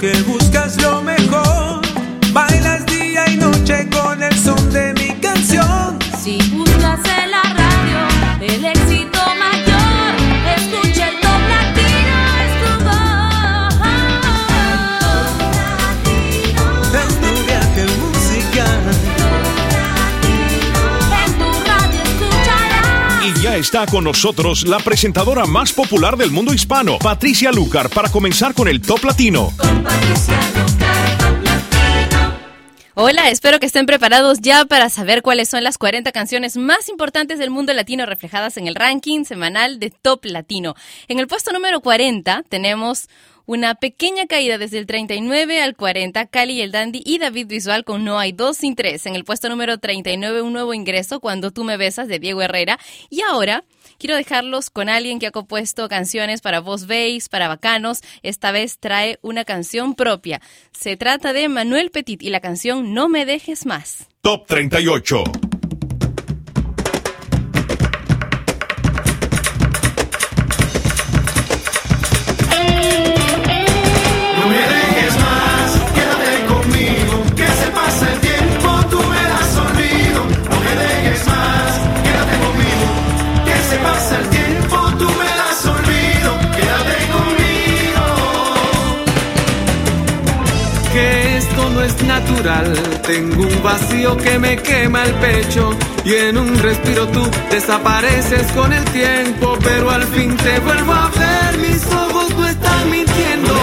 que buscas lo mejor. Está con nosotros la presentadora más popular del mundo hispano, Patricia Lucar, para comenzar con el Top Latino. Hola, espero que estén preparados ya para saber cuáles son las 40 canciones más importantes del mundo latino reflejadas en el ranking semanal de Top Latino. En el puesto número 40 tenemos una pequeña caída desde el 39 al 40, Cali el Dandy y David Visual con No hay dos sin tres. En el puesto número 39 un nuevo ingreso, Cuando tú me besas de Diego Herrera. Y ahora quiero dejarlos con alguien que ha compuesto canciones para Voz Bass, para Bacanos. Esta vez trae una canción propia. Se trata de Manuel Petit y la canción No me dejes más. Top 38. Tengo un vacío que me quema el pecho y en un respiro tú desapareces con el tiempo, pero al fin te vuelvo a ver. Mis ojos no están mintiendo.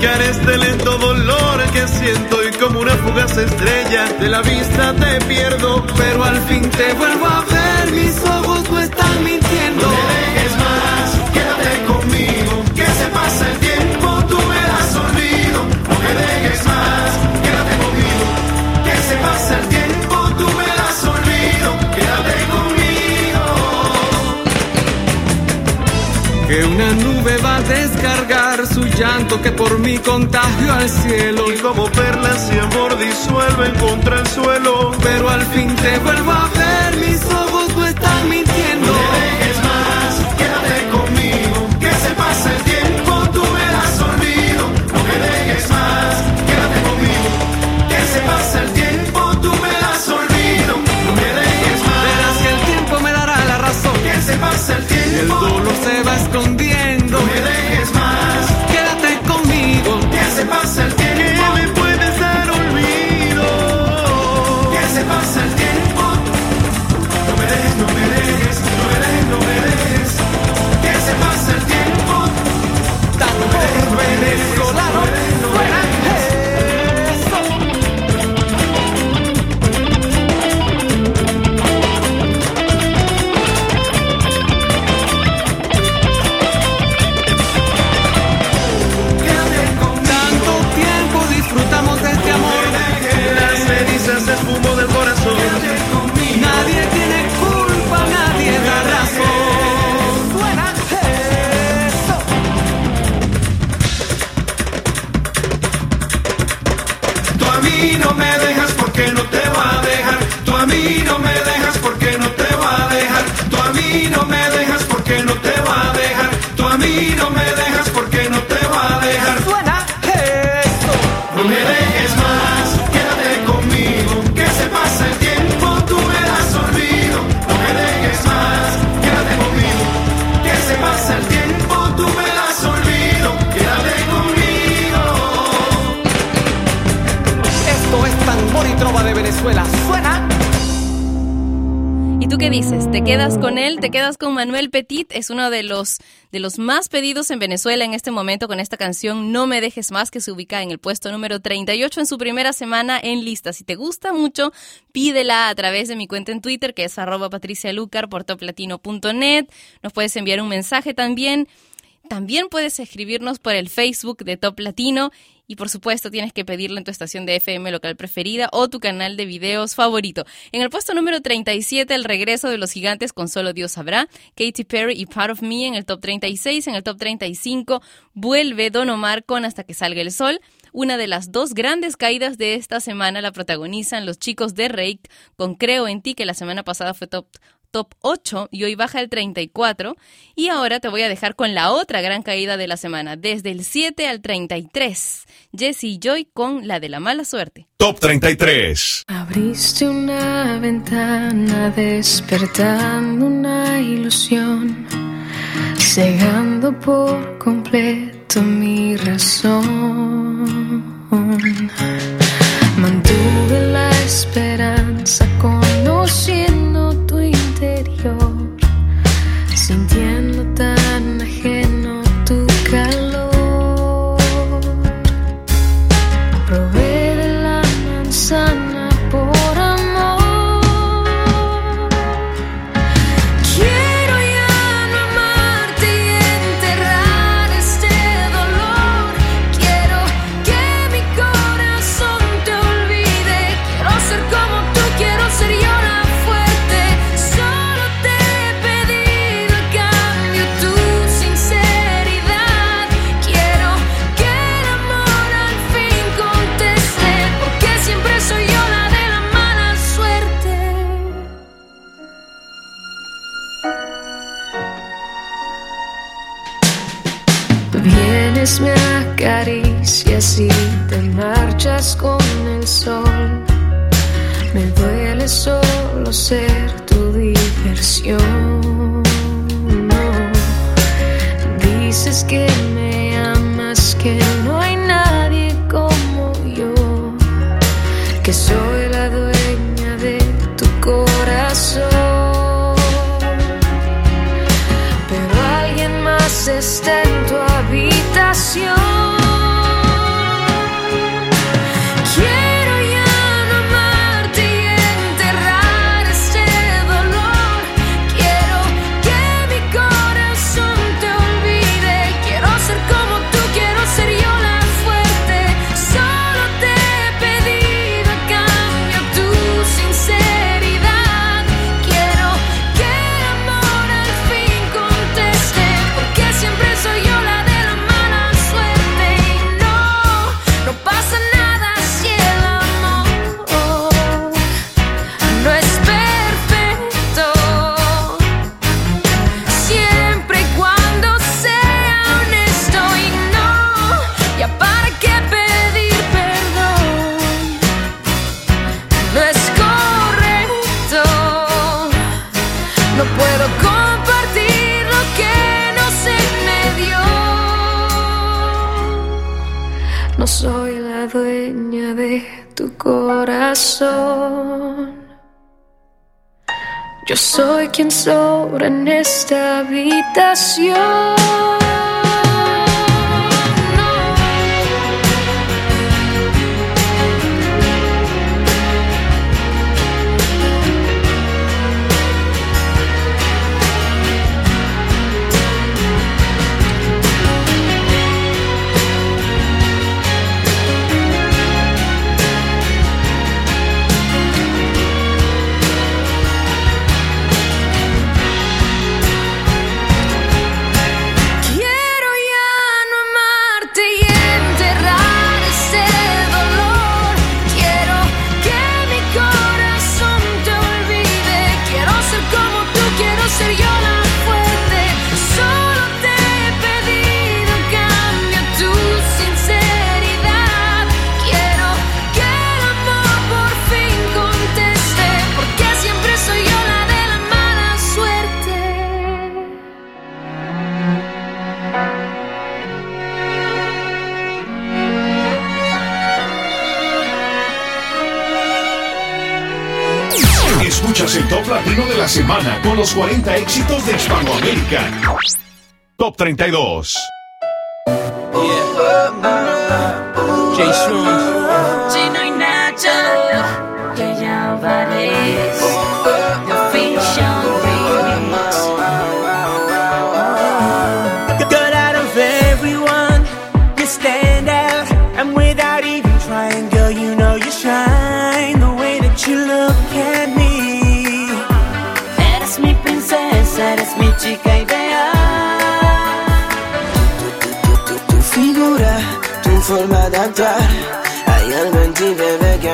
Refrescar este lento dolor que siento y como una fugaz estrella de la vista te pierdo, pero al fin te vuelvo a ver. Mis ojos no están mintiendo. No me dejes más, quédate conmigo, que se pasa el tiempo, tú me das olvido. No me dejes más, quédate conmigo, que se pasa el tiempo, tú me das olvido. Quédate conmigo. Que una nube va a descargar su llanto que por mí contagio al cielo. Y como perlas y amor disuelven contra el suelo. Pero al fin te vuelvo a ver, mis ojos no están mintiendo. No me dejes más, quédate conmigo, que se pasa el tiempo, tú me das olvido. No me dejes más, quédate conmigo, que se pasa el tiempo, tú me das olvido. No me dejes más. Verás que el tiempo me dará la razón. Que se pasa el tiempo. Y el dolor se va escondiendo. No me se pasa el dices? ¿Te quedas con él? ¿Te quedas con Manuel Petit? Es uno de los, de los más pedidos en Venezuela en este momento con esta canción No me dejes más que se ubica en el puesto número 38 en su primera semana en lista. Si te gusta mucho, pídela a través de mi cuenta en Twitter que es arroba patricialucar por toplatino.net. Nos puedes enviar un mensaje también. También puedes escribirnos por el Facebook de Top Latino y por supuesto tienes que pedirlo en tu estación de FM local preferida o tu canal de videos favorito. En el puesto número 37, el regreso de los gigantes con Solo Dios sabrá. Katy Perry y Part of Me en el top 36. En el top 35 vuelve Don Omar con Hasta que salga el sol. Una de las dos grandes caídas de esta semana la protagonizan los chicos de Rake con Creo en ti, que la semana pasada fue top top 8 y hoy baja el 34. Y ahora te voy a dejar con la otra gran caída de la semana, desde el 7 al 33. Jesse Joy con la de la mala suerte. Top 33. Abriste una ventana despertando una ilusión, cegando por completo mi razón. Sobra en esta habitación. Escuchas el top latino de la semana con los 40 éxitos de Hispanoamérica. Top 32. J. Shrooms.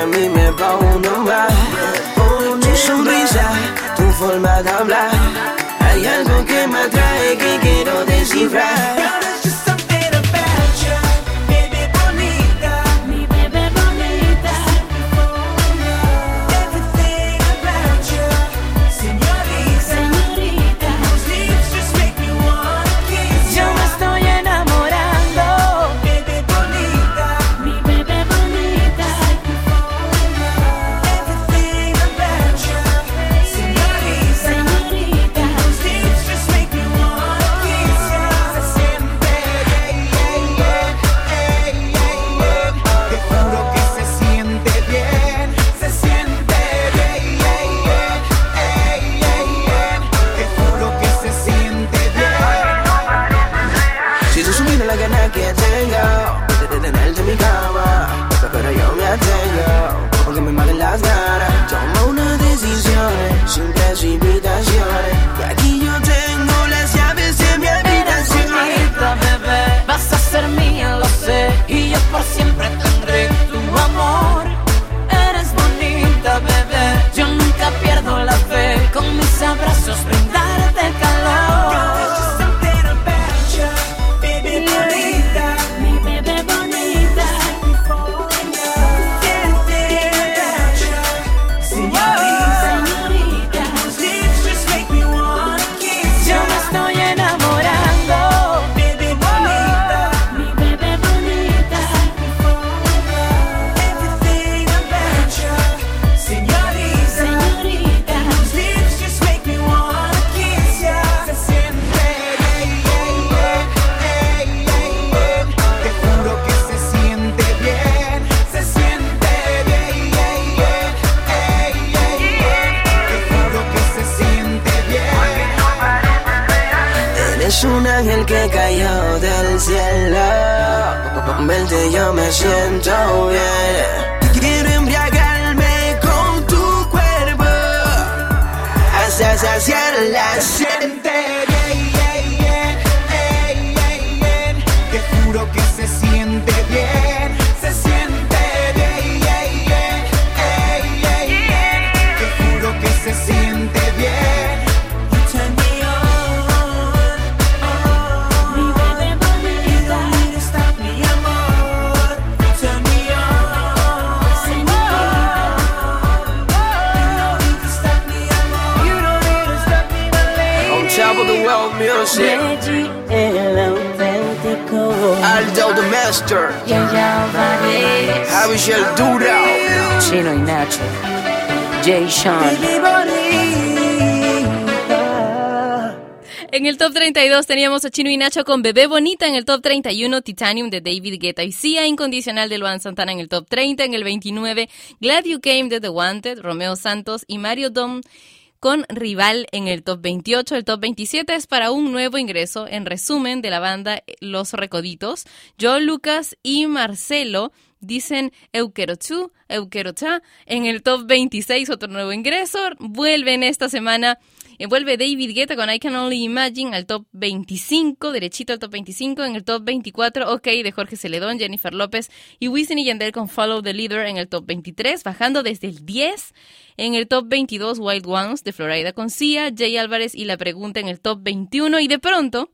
A mí me va a nombrar. Tu sonrisa, tu forma de hablar. Hay algo que me atrae que quiero descifrar. Yaya. Javier Dura. Chino y Nacho. Jay Sean. En el top 32 teníamos a Chino y Nacho con Bebé Bonita. En el top 31, Titanium de David Guetta y Sia Incondicional de Luan Santana. En el top 30, en el 29, Glad You Came de The Wanted, Romeo Santos y Mario Dom con Rival en el top 28. El top 27 es para un nuevo ingreso, en resumen, de la banda Los Recoditos. Joe Lucas y Marcelo dicen Euquerochu, Euquerocha. En el top 26, otro nuevo ingreso. Vuelven esta semana. Eh, Vuelve David Guetta con I Can Only Imagine al top 25, derechito al top 25. En el top 24, OK de Jorge Celedón, Jennifer López y Wisin y con Follow the Leader en el top 23, bajando desde el 10. En el top 22, Wild Ones de Florida con Sia, Jay Álvarez y La Pregunta en el top 21. Y de pronto,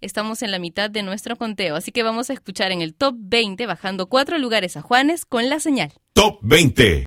estamos en la mitad de nuestro conteo, así que vamos a escuchar en el top 20, bajando cuatro lugares a Juanes con la señal. Top 20.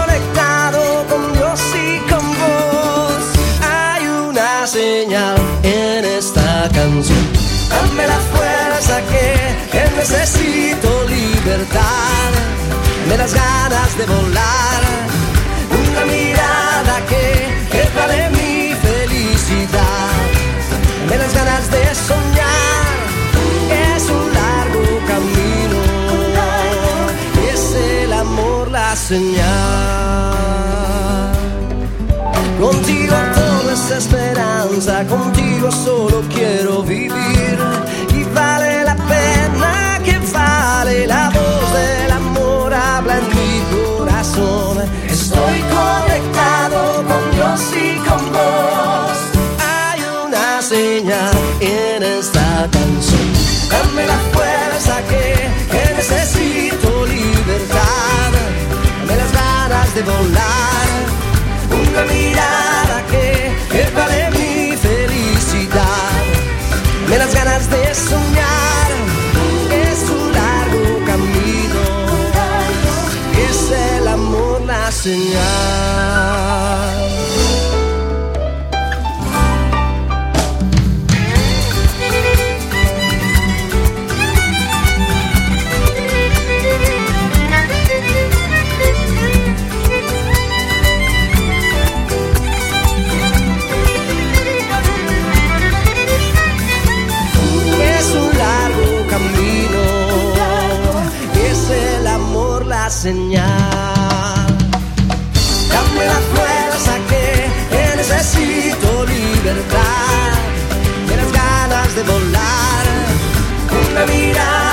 señal en esta canción. Dame la fuerza que, que necesito libertad. Me das ganas de volar, una mirada que, que vale mi felicidad, me das ganas de soñar, es un largo camino, es el amor la señal. Todo es esperanza, contigo solo quiero vivir y vale la pena que vale la voz del amor habla en mi corazón. Estoy conectado con Dios y con vos. Hay una señal en esta canción. Dame la fuerza que, que necesito libertad. Dame las ganas de volar señal. Señal. Dame la fuerza que, que necesito libertad, de las ganas de volar, una mirada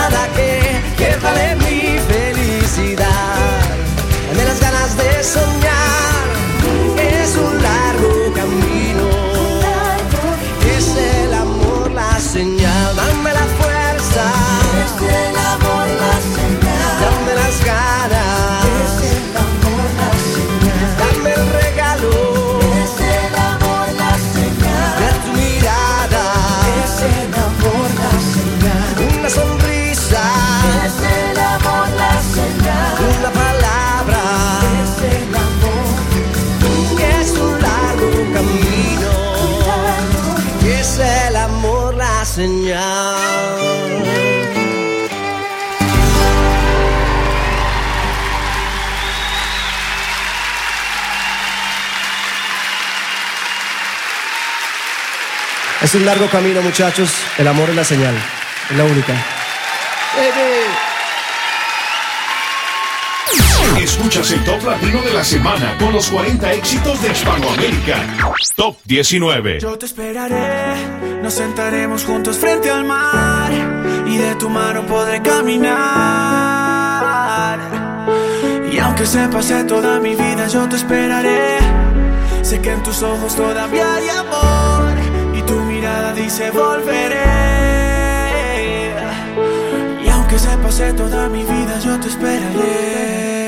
Es un largo camino, muchachos. El amor es la señal. Es la única. Escuchas el top latino de la semana con los 40 éxitos de Hispanoamérica. Top 19. Yo te esperaré, nos sentaremos juntos frente al mar y de tu mano podré caminar. Y aunque se pase toda mi vida, yo te esperaré. Sé que en tus ojos todavía hay amor dice volveré. Y aunque se pase toda mi vida, yo te esperaré.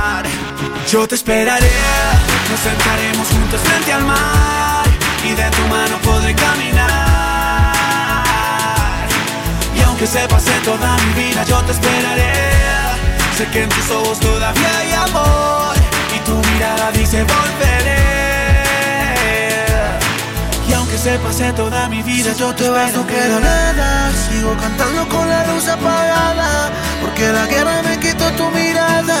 Yo te esperaré, nos sentaremos juntos frente al mar y de tu mano podré caminar. Y aunque se pase toda mi vida, yo te esperaré. Sé que en tus ojos todavía hay amor y tu mirada dice volveré. Y aunque se pase toda mi vida, yo te vas, no queda nada. Sigo cantando con la luz apagada, porque la guerra me quitó tu mirada.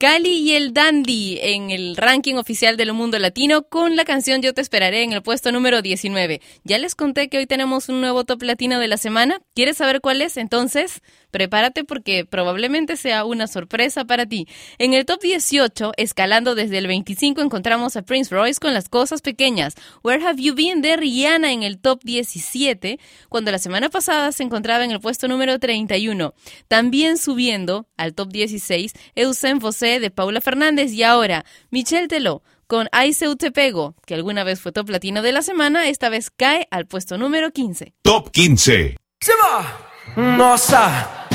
Cali y el Dandy en el ranking oficial del mundo latino con la canción Yo te esperaré en el puesto número 19. Ya les conté que hoy tenemos un nuevo top latino de la semana. ¿Quieres saber cuál es? Entonces, prepárate porque probablemente sea una sorpresa para ti. En el top 18, escalando desde el 25, encontramos a Prince Royce con Las Cosas Pequeñas. Where Have You Been de Rihanna en el top 17, cuando la semana pasada se encontraba en el puesto número 31. También subiendo al top 16, Eusen Fosé de Paula Fernández y ahora Michelle Teló con Ay Seu Te Pego, que alguna vez fue top latino de la semana, esta vez cae al puesto número 15. Top 15. Nossa,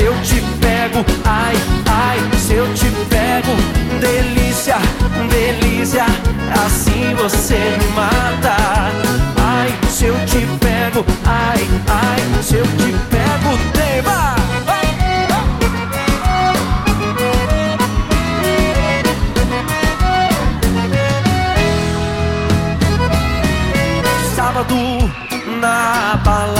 se eu te pego, ai, ai, se eu te pego Delícia, delícia, assim você me mata Ai, se eu te pego, ai, ai, se eu te pego Tema! Sábado na balada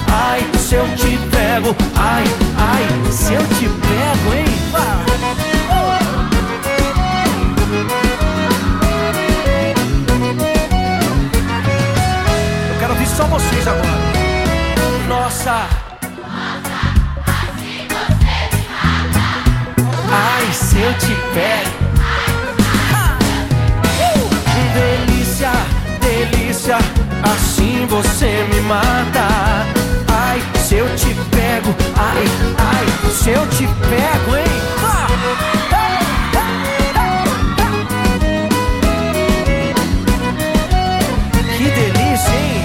eu te pego. Delícia, delícia, assim você me mata. Ai, se eu te pego, ai, ai, se eu te pego, hein? Que delícia, hein?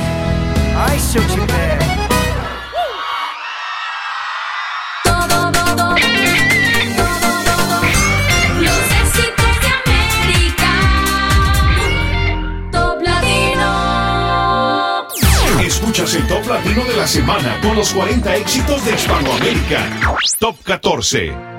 semana con los 40 éxitos de Hispanoamérica. Top 14.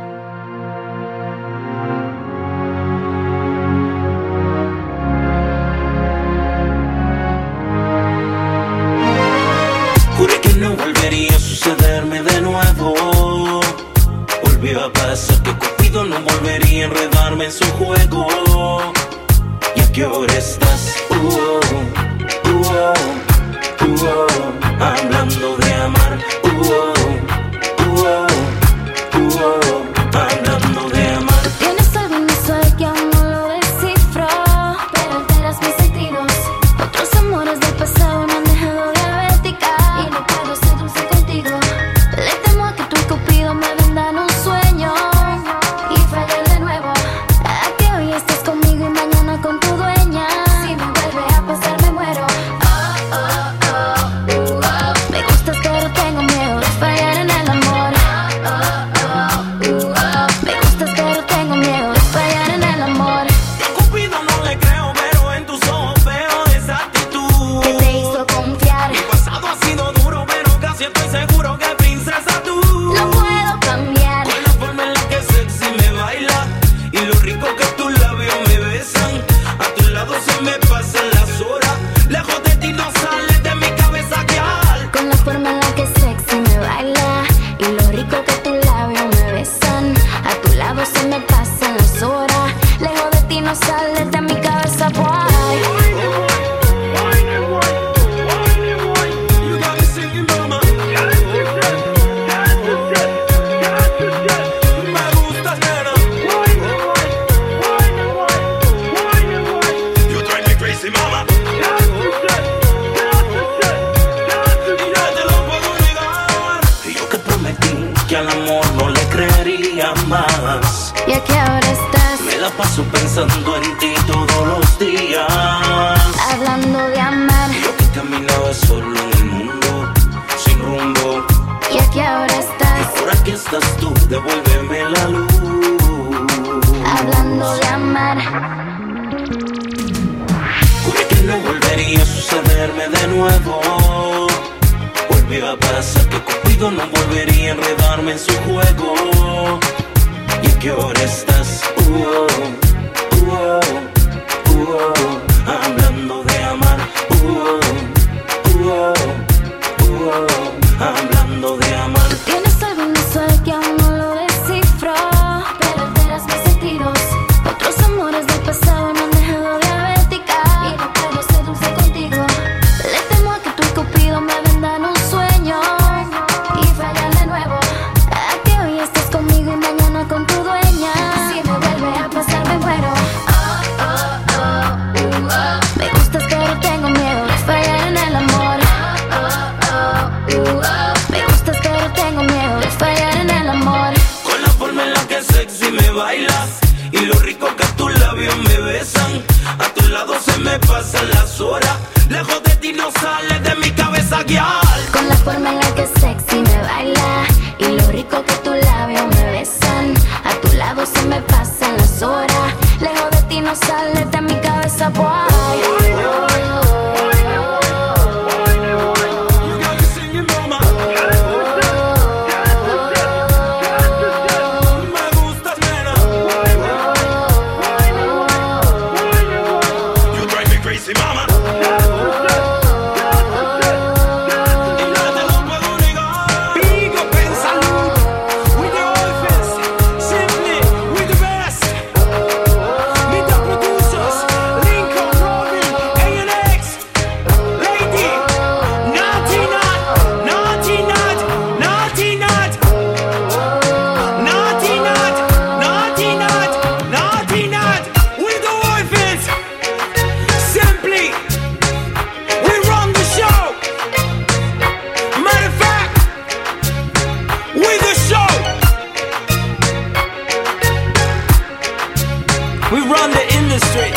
We run the industry.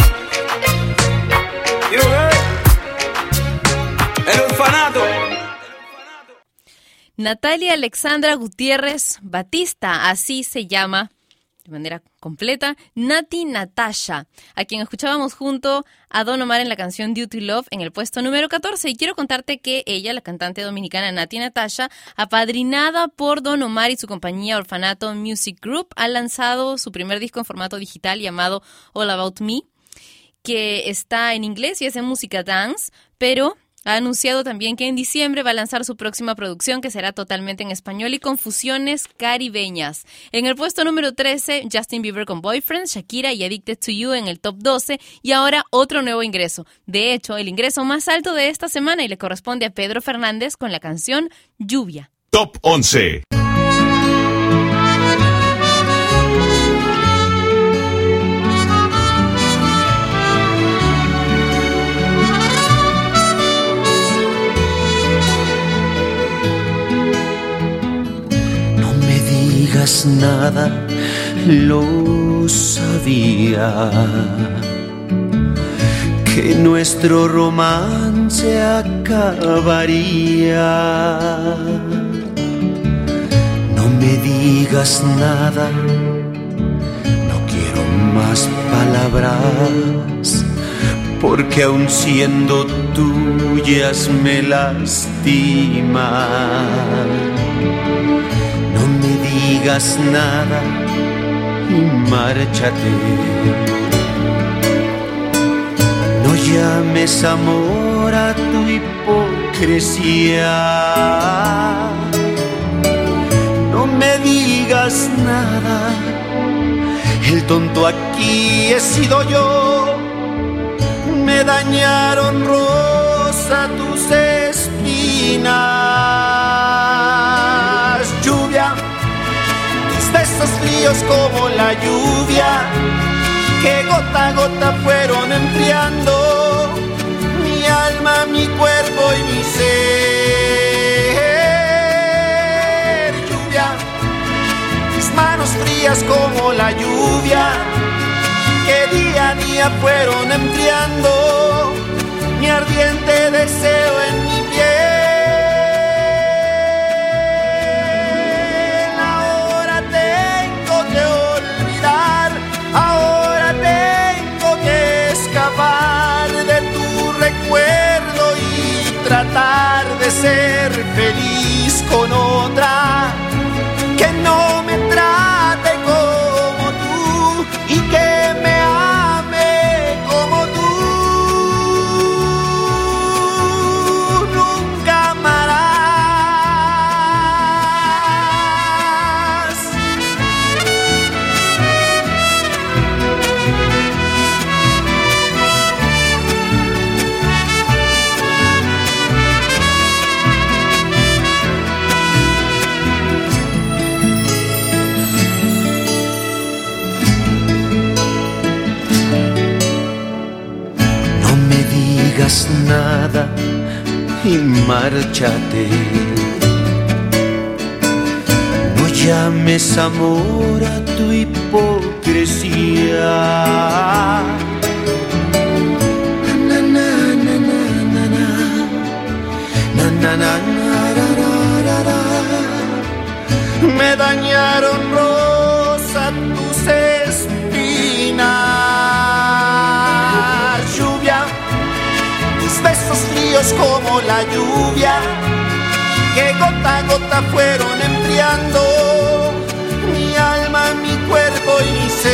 You. Natalia Alexandra Gutiérrez Batista, así se llama de manera completa, Nati Natasha, a quien escuchábamos junto a Don Omar en la canción Duty Love en el puesto número 14. Y quiero contarte que ella, la cantante dominicana Nati Natasha, apadrinada por Don Omar y su compañía Orfanato Music Group, ha lanzado su primer disco en formato digital llamado All About Me, que está en inglés y es en música dance, pero ha anunciado también que en diciembre va a lanzar su próxima producción que será totalmente en español y con fusiones caribeñas. En el puesto número 13, Justin Bieber con Boyfriend, Shakira y Addicted to You en el top 12 y ahora otro nuevo ingreso. De hecho, el ingreso más alto de esta semana y le corresponde a Pedro Fernández con la canción Lluvia. Top 11. Digas nada, lo sabía. Que nuestro romance acabaría. No me digas nada, no quiero más palabras, porque aun siendo tuyas me lastiman. No digas nada y márchate. No llames amor a tu hipocresía. No me digas nada. El tonto aquí he sido yo. Me dañaron rosa tus espinas. Besos fríos como la lluvia, que gota a gota fueron enfriando mi alma, mi cuerpo y mi ser. Lluvia, mis manos frías como la lluvia, que día a día fueron enfriando mi ardiente deseo en mi piel. Tratar de ser feliz con otra que no me trate y márchate. No llames amor a tu hipocresía. Na, na, na, na, na, na. Na, na, na, na, dañaron rosa como la lluvia, que gota a gota fueron enfriando mi alma, mi cuerpo y mi ser.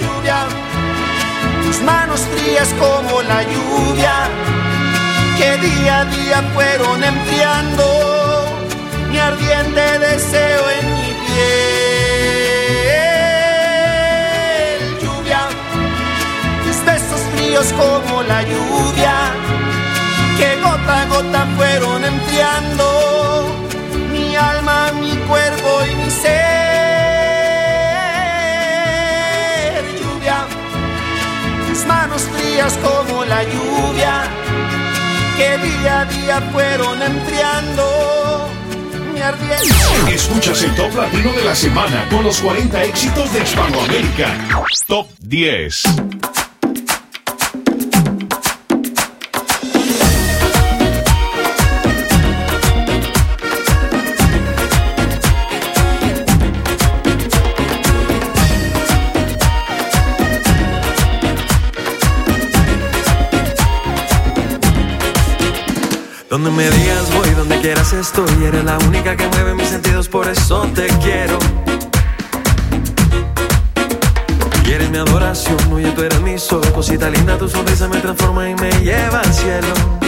Lluvia, tus manos frías como la lluvia, que día a día fueron enfriando mi ardiente deseo en como la lluvia, que gota a gota fueron enfriando mi alma, mi cuerpo y mi ser. Lluvia, tus manos frías como la lluvia, que día a día fueron enfriando mi ardiente. Escuchas el top latino de la semana con los 40 éxitos de Hispanoamérica. Top 10. Donde me digas voy, donde quieras estoy. Eres la única que mueve mis sentidos, por eso te quiero. Y eres mi adoración, oye, tú eres mi sol. Cosita linda, tu sonrisa me transforma y me lleva al cielo.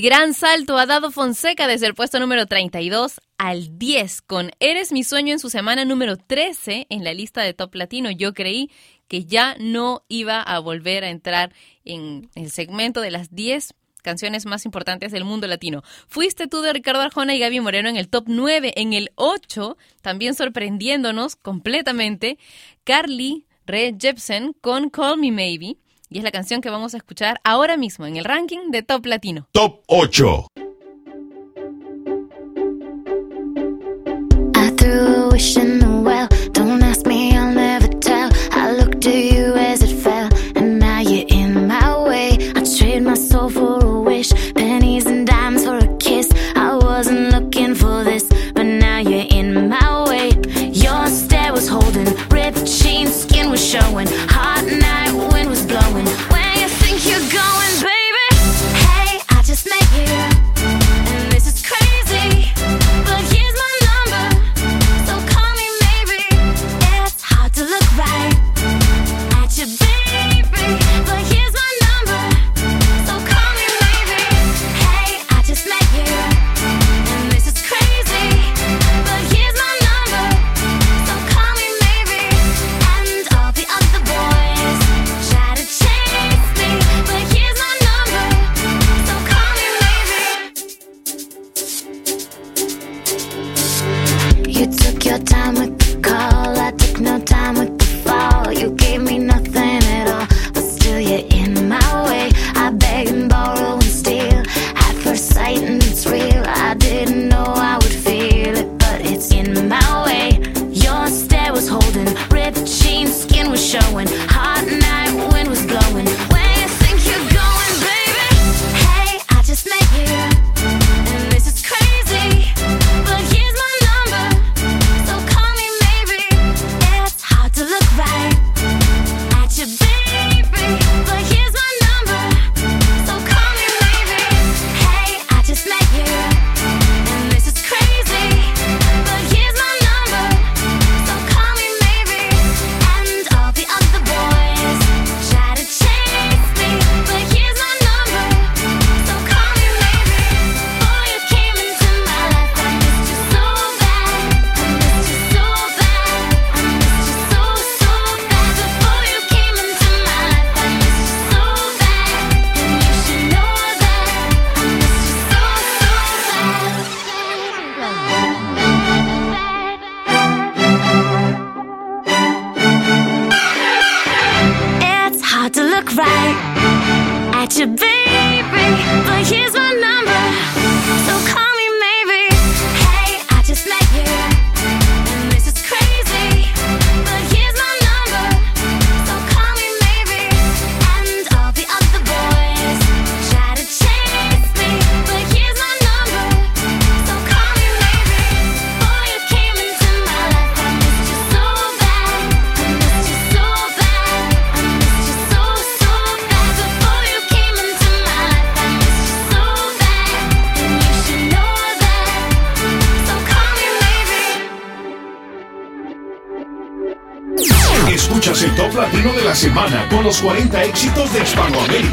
Gran salto ha dado Fonseca desde el puesto número 32 al 10 con Eres mi sueño en su semana número 13 en la lista de Top Latino. Yo creí que ya no iba a volver a entrar en el segmento de las 10 canciones más importantes del mundo latino. Fuiste tú de Ricardo Arjona y Gaby Moreno en el top 9. En el 8, también sorprendiéndonos completamente, Carly Rae Jepsen con Call Me Maybe. Y es la canción que vamos a escuchar ahora mismo en el ranking de Top Latino. Top 8. I threw a wish in the well. Don't ask me, I'll never tell. I looked at you as it fell, and now you're in my way. I trade my soul for a wish, pennies and dimes for a kiss. I wasn't looking for this, but now you're in my way. Your stare was holding, ripped jeans, skin was showing.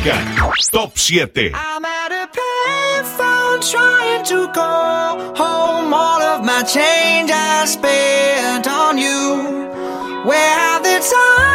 Música Top 7. I'm at a payphone trying to call home all of my change I spent on you. Where have the time?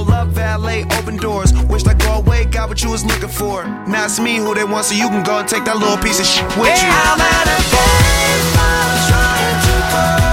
love, valet, open doors. Wished I go away, got what you was looking for. Now it's me who they want, so you can go and take that little piece of shit with you. I'm at a payphone trying to call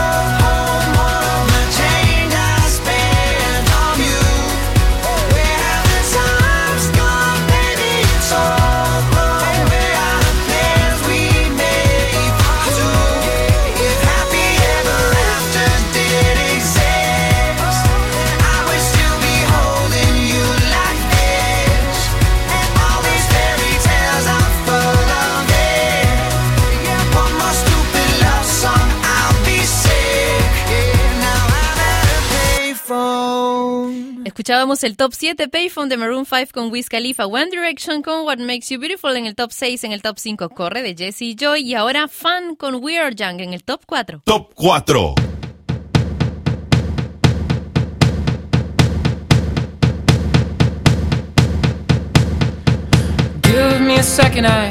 Escuchábamos el top 7 Payphone de Maroon 5 con Wiz Khalifa, One Direction con What Makes You Beautiful en el top 6, en el top 5 Corre de Jesse y Joy y ahora Fun con We Are Young en el top 4. Top 4. Give me a second, I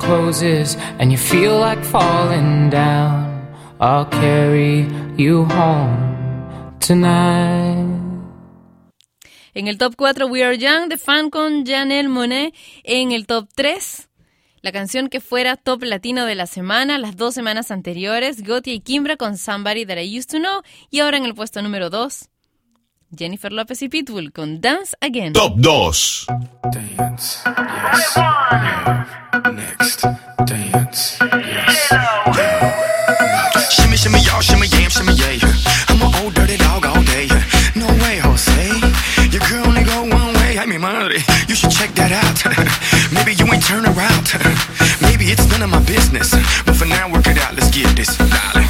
Closes and you feel like falling down, I'll carry you home tonight. En el top 4, We Are Young, de fan con Janelle Monet. En el top 3, la canción que fuera top latino de la semana, las dos semanas anteriores, Gotti y Kimbra con Somebody That I Used to Know. Y ahora en el puesto número 2, Jennifer López y Pitbull con Dance Again. Top 2. Dance, yes, love, next, dance, yes, love, Shimmy, shimmy, y'all, shimmy, yam, shimmy, yay. I'm an old dirty dog all day. No way, Jose. Your girl only go one way. I mean, madre, you should check that out. Maybe you ain't turn around. Maybe it's none of my business. But for now, work it out. Let's get this, darling.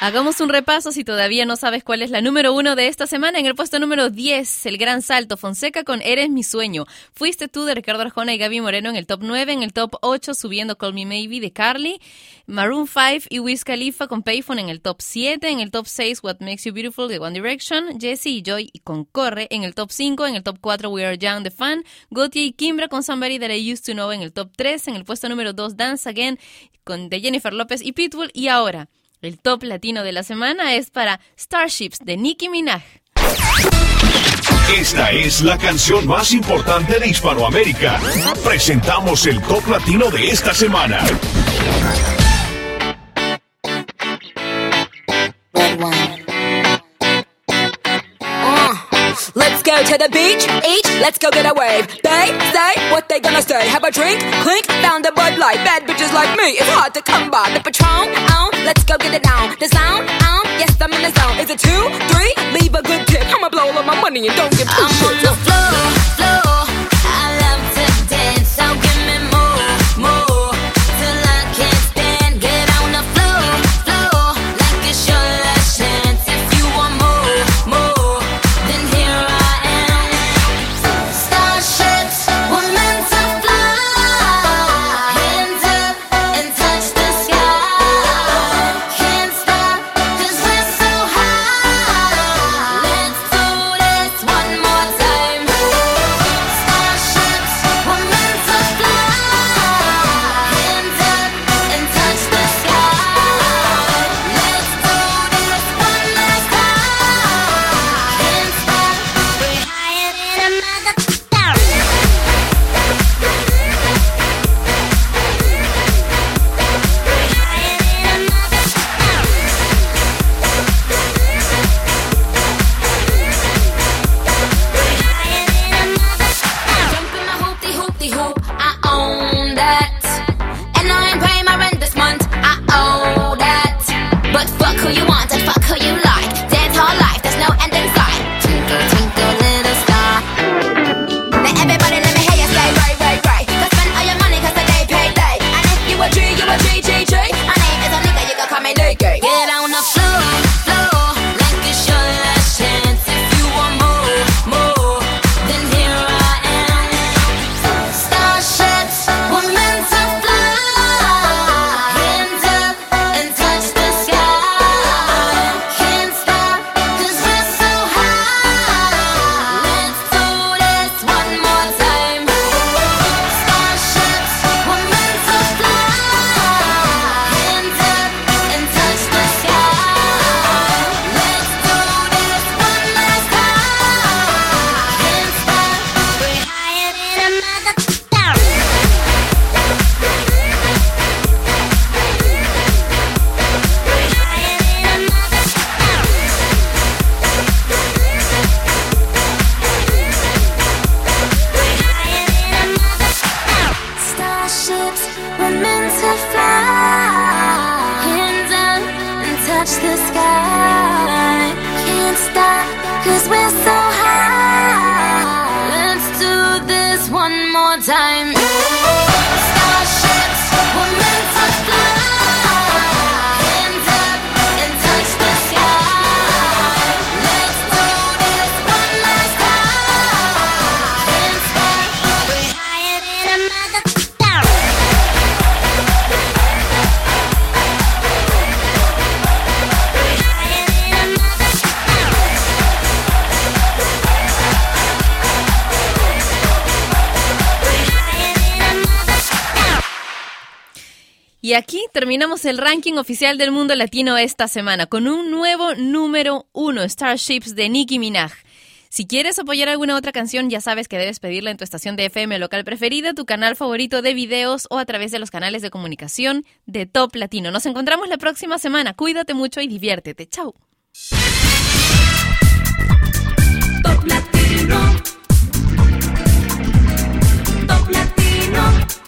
Hagamos un repaso si todavía no sabes cuál es la número uno de esta semana. En el puesto número 10, El Gran Salto, Fonseca con Eres mi sueño. Fuiste tú de Ricardo Arjona y Gaby Moreno en el top 9. En el top 8, subiendo Call Me Maybe de Carly. Maroon 5 y Wiz Khalifa con Payphone en el top 7. En el top 6, What Makes You Beautiful de One Direction. Jesse y Joy con Corre en el top 5. En el top 4, We Are Young The Fan. Gautier y Kimbra con Somebody That I Used to Know en el top 3. En el puesto número 2, Dance Again con de Jennifer López y Pitbull. Y ahora, el top latino de la semana es para Starships de Nicki Minaj. Esta es la canción más importante de Hispanoamérica. Presentamos el top latino de esta semana. Let's go to the beach, each, let's go get a wave. They say what they gonna say. Have a drink, clink, found a Bud Light. Bad bitches like me, it's hard to come by. The Patron, on, let's go get it down. The sound, on, yes, I'm in the zone. Is it two, three? Leave a good tip. I'ma blow all of my money and don't give two I'm on the floor, floor. Terminamos el ranking oficial del mundo latino esta semana con un nuevo número uno, Starships de Nicki Minaj. Si quieres apoyar alguna otra canción, ya sabes que debes pedirla en tu estación de FM local preferida, tu canal favorito de videos o a través de los canales de comunicación de Top Latino. Nos encontramos la próxima semana. Cuídate mucho y diviértete. Chao. Top Latino. Top Latino.